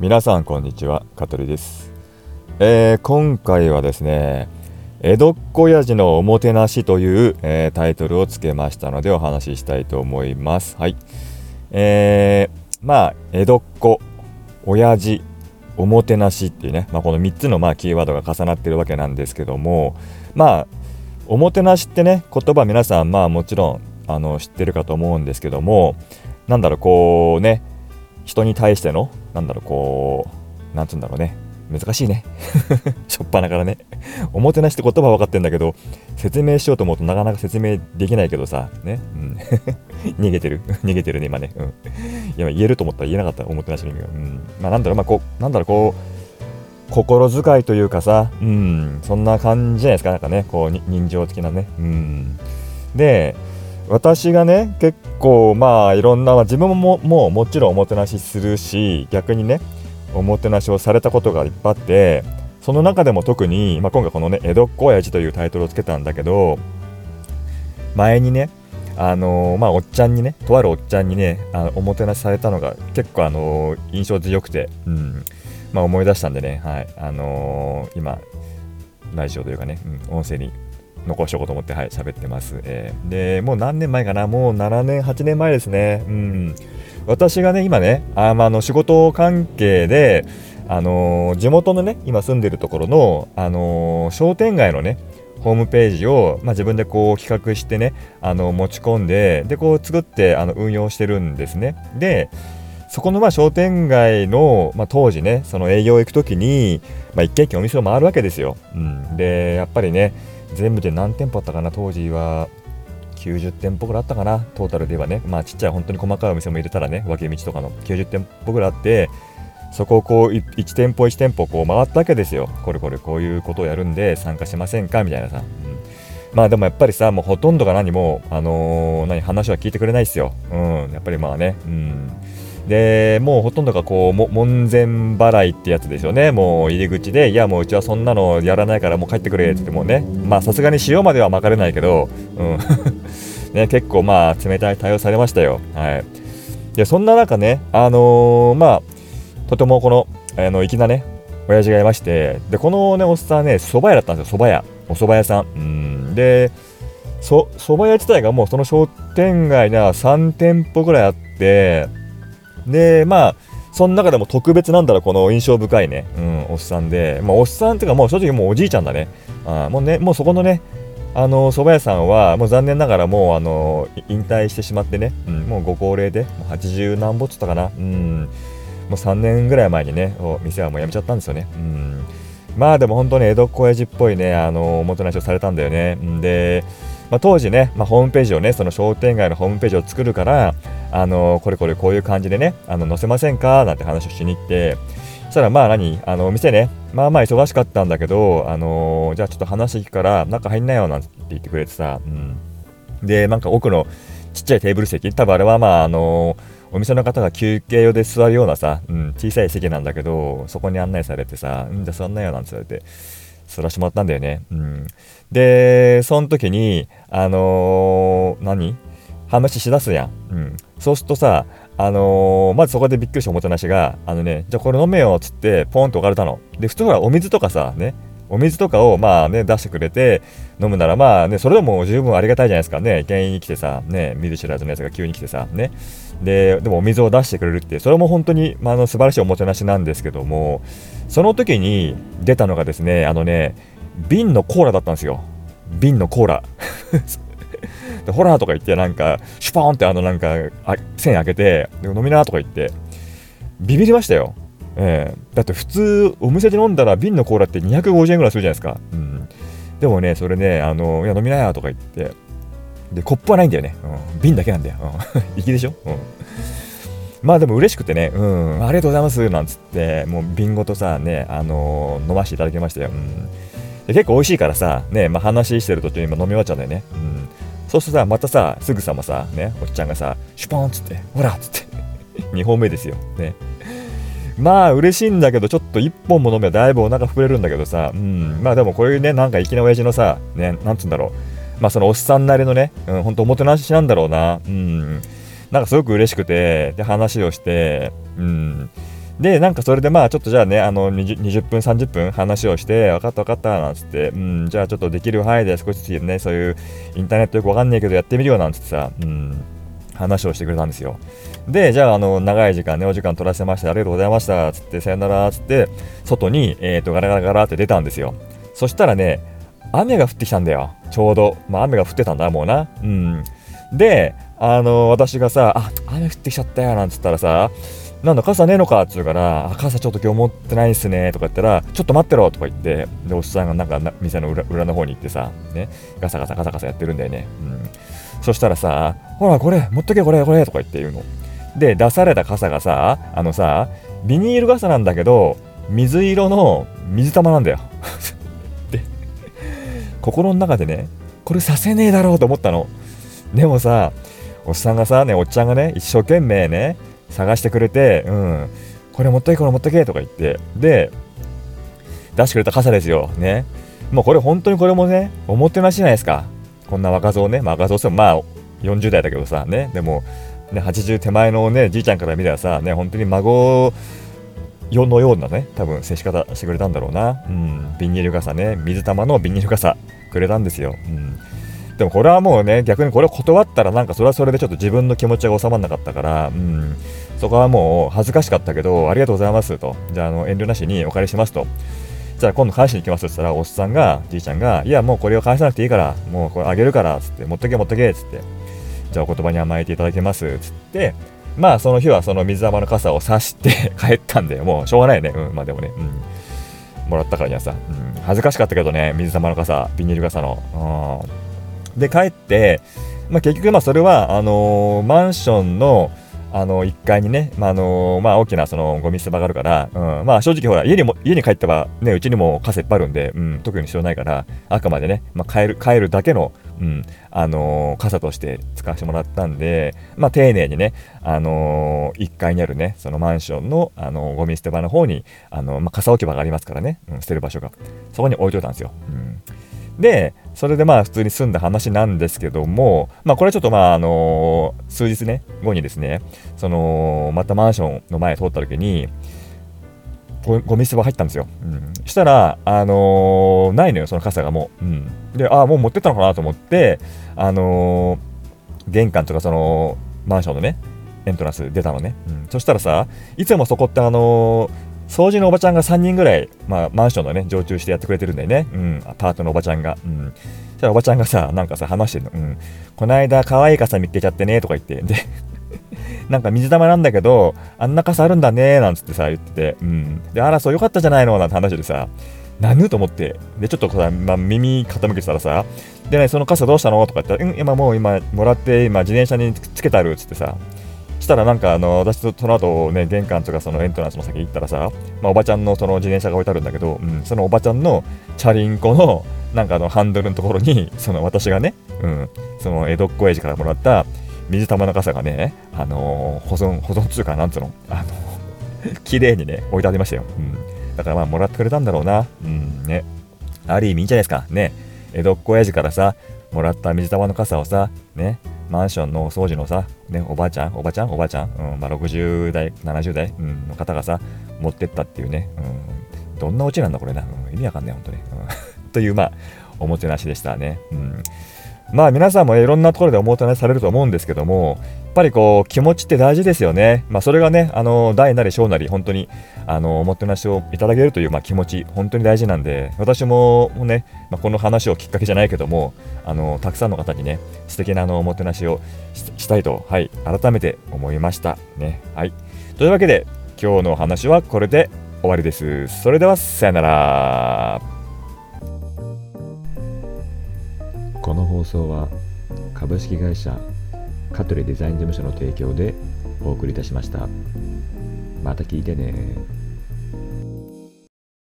皆さんこんにちは香取です、えー、今回はですね江戸っ子やじのおもてなしという、えー、タイトルをつけましたのでお話ししたいと思います。はい。えー、まあ江戸っ子親父おもてなしっていうね、まあ、この3つのまあキーワードが重なってるわけなんですけどもまあおもてなしってね言葉皆さんまあもちろんあの知ってるかと思うんですけどもなんだろうこうね人に対してのなんだろうこうなんつうんだろうね。難しいね。しょっぱなからね。おもてなしって言葉は分かってんだけど説明しようと思うとなかなか説明できないけどさね、うん、逃げてる。逃げてるね今ね、うん、いや言えると思ったら言えなかった。おもてなしの意味が、うん、まあなんだろう。まあこうなんだろう。こう心遣いというかさ、うん、そんな感じじゃないですか。なんかねこう人情的なね、うん、で私がね結構まあいろんな、自分ももうもちろんおもてなしするし逆にねおもてなしをされたことがいっぱいあってその中でも特に、まあ、今回このね「江戸っ子親父」というタイトルをつけたんだけど前にねあのー、まあおっちゃんにねとあるおっちゃんにねあのおもてなしされたのが結構あのー、印象強くて、うん。まあ、思い出したんでね、はい。あのー、今ラジオというかね、うん、音声に残しておこうと思って、はい、喋ってます。えー、で、もう何年前かな？もう7年、8年前ですね。うん。私がね、今ね、あまあの仕事関係で、あのー、地元のね、今住んでるところの、あのー、商店街のね、ホームページを、まあ、自分でこう企画してね、あの持ち込んで、で、こう作ってあの運用してるんですね。で、そこのまあ商店街の、まあ、当時ね、その営業行くときに、まあ、一軒一軒お店を回るわけですよ。うん、で、やっぱりね、全部で何店舗あったかな当時は。90店舗ぐらいあったかなトータルではね。まあちっちゃい本当に細かいお店も入れたらね分け道とかの。90店舗ぐらいあってそこをこう1店舗1店舗こう回ったわけですよ。これこれこういうことをやるんで参加しませんかみたいなさ、まあでもやっぱりさもうほとんどが何もあのー、何話は聞いてくれないですよ。うん。やっぱりまあね。うん。でもうほとんどがこう門前払いってやつですよね。もう入り口でいやもううちはそんなのやらないからもう帰ってくれって言ってもね。まあさすがに塩までは巻かれないけど、うん。ね、結構まあ冷たい対応されましたよ。はい。でそんな中ねあのー、まあとてもこのあの粋なね親父がいましてでこのねおっさんね蕎麦屋だったんですよ蕎麦屋。お蕎麦屋さん。うん。でそ蕎麦屋自体がもうその商店街には3店舗ぐらいあってで、まあ、その中でも特別なんだろう、この印象深いね、うん、おっさんで、まあ、おっさんっていうか、もう正直もうおじいちゃんだね。あもうね、もうそこのね、あの蕎麦屋さんはもう残念ながらもうあの引退してしまってね、うん、もうご高齢でもう80何ぼっつったかな、うん、もう3年ぐらい前にね店はもう辞めちゃったんですよね、うん、まあでも本当に江戸っ子親父っぽいねあのおもてなしをされたんだよね、でまあ、当時ね、まあ、ホームページをね、その商店街のホームページを作るから、あのこれこれこういう感じでね、あの載せませんか？なんて話をしに行って、そしたらまあ何、あのお店ね、まあまあ忙しかったんだけど、あのじゃあちょっと話聞くから中入んなよなんて言ってくれてさ、うん、で、なんか奥のちっちゃいテーブル席、多分あれはまあ、あのお店の方が休憩用で座るようなさ、うん、小さい席なんだけど、そこに案内されてさ、うん、じゃ座んなよなんて言われて、座らしてもらったんだよね。うん、で、その時に、あのー、何？話しだすやん。うん。そうするとさ、あのー、まずそこでびっくりしたおもてなしが、あのね、じゃあこれ飲めよっつって、ポンと置かれたの。で、普通はお水とかさ、ね、お水とかをまあね、出してくれて飲むならまあね、それでも十分ありがたいじゃないですかね。原因に来てさ、ね、見ず知らずのやつが急に来てさ、ね。で、でもお水を出してくれるって、それも本当に、まあ、あの素晴らしいおもてなしなんですけども、その時に出たのがですね、あのね、瓶のコーラだったんですよ。瓶のコーラ。でホラーとか言ってなんかシュポーンってあのなんかあ線開けて飲みなとか言ってビビりましたよ、えー、だって普通お店で飲んだら瓶のコーラって250円ぐらいするじゃないですか、うん、でもねそれねあのいや飲みなよとか言ってでコップはないんだよね、うん、瓶だけなんだよ、うん、粋でしょ、うん。まあでも嬉しくてね、うん、ありがとうございますなんつって、もう瓶ごとさ、ね、あのー、飲ませていただきましたよ。うん、で結構美味しいからさ、ね、まあ、話してる途中に今飲み終わっちゃうんだよね。うん、そうするとさ、またさ、すぐさまさ、ね、おっちゃんがさ、シュポンっつって、ほらっつって、2本目ですよ。ね。まあ嬉しいんだけど、ちょっと1本も飲めばだいぶお腹膨れるんだけどさ、うん、まあでもこういうね、なんか粋な親父のさ、ね、なんつうんだろう、まあそのおっさんなりのね、うん、ほんとおもてなしなんだろうな、うん、なんかすごく嬉しくて、で、話をして、うん、で、なんかそれでまあちょっとじゃあね、あの 20, 20分、30分話をして、分かった分かったなんつって、うん、じゃあちょっとできる範囲で少しずつね、そういうインターネットよくわかんないけどやってみるよなんつってさ、うん、話をしてくれたんですよ。で、じゃあ、あの、長い時間ね、お時間取らせました、ありがとうございました、つって、さよなら、つって、外に、えっ、ー、と、ガラガラガラって出たんですよ。そしたらね、雨が降ってきたんだよ、ちょうど。まあ、雨が降ってたんだ、もうな。うん。で、あの、私がさ、あ、雨降ってきちゃったよ、なんつったらさ、なんだ、傘ねえのかっつうから、傘ちょっと今日持ってないっすねとか言ったら、ちょっと待ってろとか言って、で、おっさんがなんか店の裏裏の方に行ってさ、ね、ガサガサガサガサやってるんだよね。うん。そしたらさ、ほら、これ、持っとけ、これ、これとか言って言うの。で、出された傘がさ、あのさ、ビニール傘なんだけど、水色の水玉なんだよ。で、心の中でね、これさせねえだろうと思ったの。でもさ、おっさんがさ、ね、おっちゃんがね、一生懸命ね、探してくれて、うん、これ持っとけ、これ持っとけとか言って、で、出してくれた傘ですよ。ね。もうこれ本当にこれもね、おもてなしじゃないですか。こんな若造ね、まあ若造ってもまあ40代だけどさ、ね、でも、ね、80手前のね、じいちゃんから見たらさ、ね、本当に孫世のようなね、多分接し方してくれたんだろうな。うん、ビニール傘ね、水玉のビニール傘くれたんですよ。うんでもこれはもうね、逆にこれを断ったらなんかそれはそれでちょっと自分の気持ちが収まらなかったから、うん、そこはもう恥ずかしかったけど、ありがとうございますと。じゃあ、あの遠慮なしにお借りしますと。じゃあ今度返しに行きますって言ったら、おっさんが、じいちゃんが、いやもうこれを返さなくていいから、もうこれあげるから、つって、持っとけ持っとけ、つって、じゃあお言葉に甘えていただけます、つって、まあその日はその水玉の傘を差して 帰ったんで、もうしょうがないね。うん、まあでもね、うん。もらったからにはさ、うん、恥ずかしかったけどね、水玉の傘、ビニール傘の。うんで、帰って、まあ、結局、まあ、それは、あのー、マンションの、あの1階にね、まああのまあ、大きなそのゴミ捨て場があるから、うん。まあ、正直ほら家にも家に帰ってば、ね、うちにも傘いっぱいあるんで、うん、特に必要ないからあくまでね、まあ、帰る帰るだけの、うん。あのー、傘として使わせてもらったんで、まあ、丁寧にね、あのー、1階にあるねそのマンションの、あのー、ゴミ捨て場の方に、あのまあ、傘置き場がありますからね、うん、捨てる場所が。そこに置いといたんですよ。うん。で、それでまあ普通に済んだ話なんですけども、まあこれはちょっとまああのー、数日ね、後にですね、その、またマンションの前通った時に、ゴミ捨て場入ったんですよ。うん、したら、あのー、ないのよ、その傘がもう。うん、で、ああ、もう持ってったのかなと思って、あのー、玄関とかその、マンションのね、エントランス出たのね。うん、そしたらさ、いつもそこってあのー掃除のおばちゃんが3人ぐらい、まあ、マンションのね、常駐してやってくれてるんだよね。うん、パートのおばちゃんが。うん。そしたらおばちゃんがさ、なんかさ、話してんの。うん。こないだ可愛い傘見つけちゃってね、とか言って。で、なんか水玉なんだけど、あんな傘あるんだね、なんつってさ、言ってて。うん。で、あら、そうよかったじゃないの、なんて話でさ、なぬと思って。で、ちょっとさ、まあ、耳傾けてたらさ、でね、その傘どうしたの？とか言ったら、うん、今もう今もらって、今自転車につけてあるつってさ、したらなんかあの私とその後ね玄関とかそのエントランスの先行ったらさ、まあ、おばちゃんのその自転車が置いてあるんだけど、うん、そのおばちゃんのチャリンコのなんかあのハンドルのところに その私がね、うん、その江戸っ子親父からもらった水玉の傘がね、あのー、保存保存中かなんつうの、あの 綺麗にね置いてありましたよ、うん、だからまあもらってくれたんだろうな、うんね、ある意味いいんじゃないですか。ね。江戸っ子親父からさもらった水玉の傘をさね。マンションのお掃除のさ、ね、おばあちゃん、おばあちゃん、おばあちゃん、うんまあ、60代、70代、うん、の方がさ、持ってったっていうね、うん、どんなオチなんだこれな、うん、意味わかんない、本当に。うん、という、まあ、おもてなしでしたね。うんまあ皆さんもいろんなところでおもてなしされると思うんですけども、ぱりこう気持ちって大事ですよね。まあそれがね、あの大なり小なり本当にあのおもてなしをいただけるというまあ気持ち、本当に大事なんで、私もね、まあ、この話をきっかけじゃないけども、あのたくさんの方にね、素敵なあのおもてなしをしたいと、はい、改めて思いました。ね。はい。というわけで、今日の話はこれで終わりです。それでは、さよなら。この放送は株式会社カトレデザイン事務所の提供でお送りいたしました。また聞いてね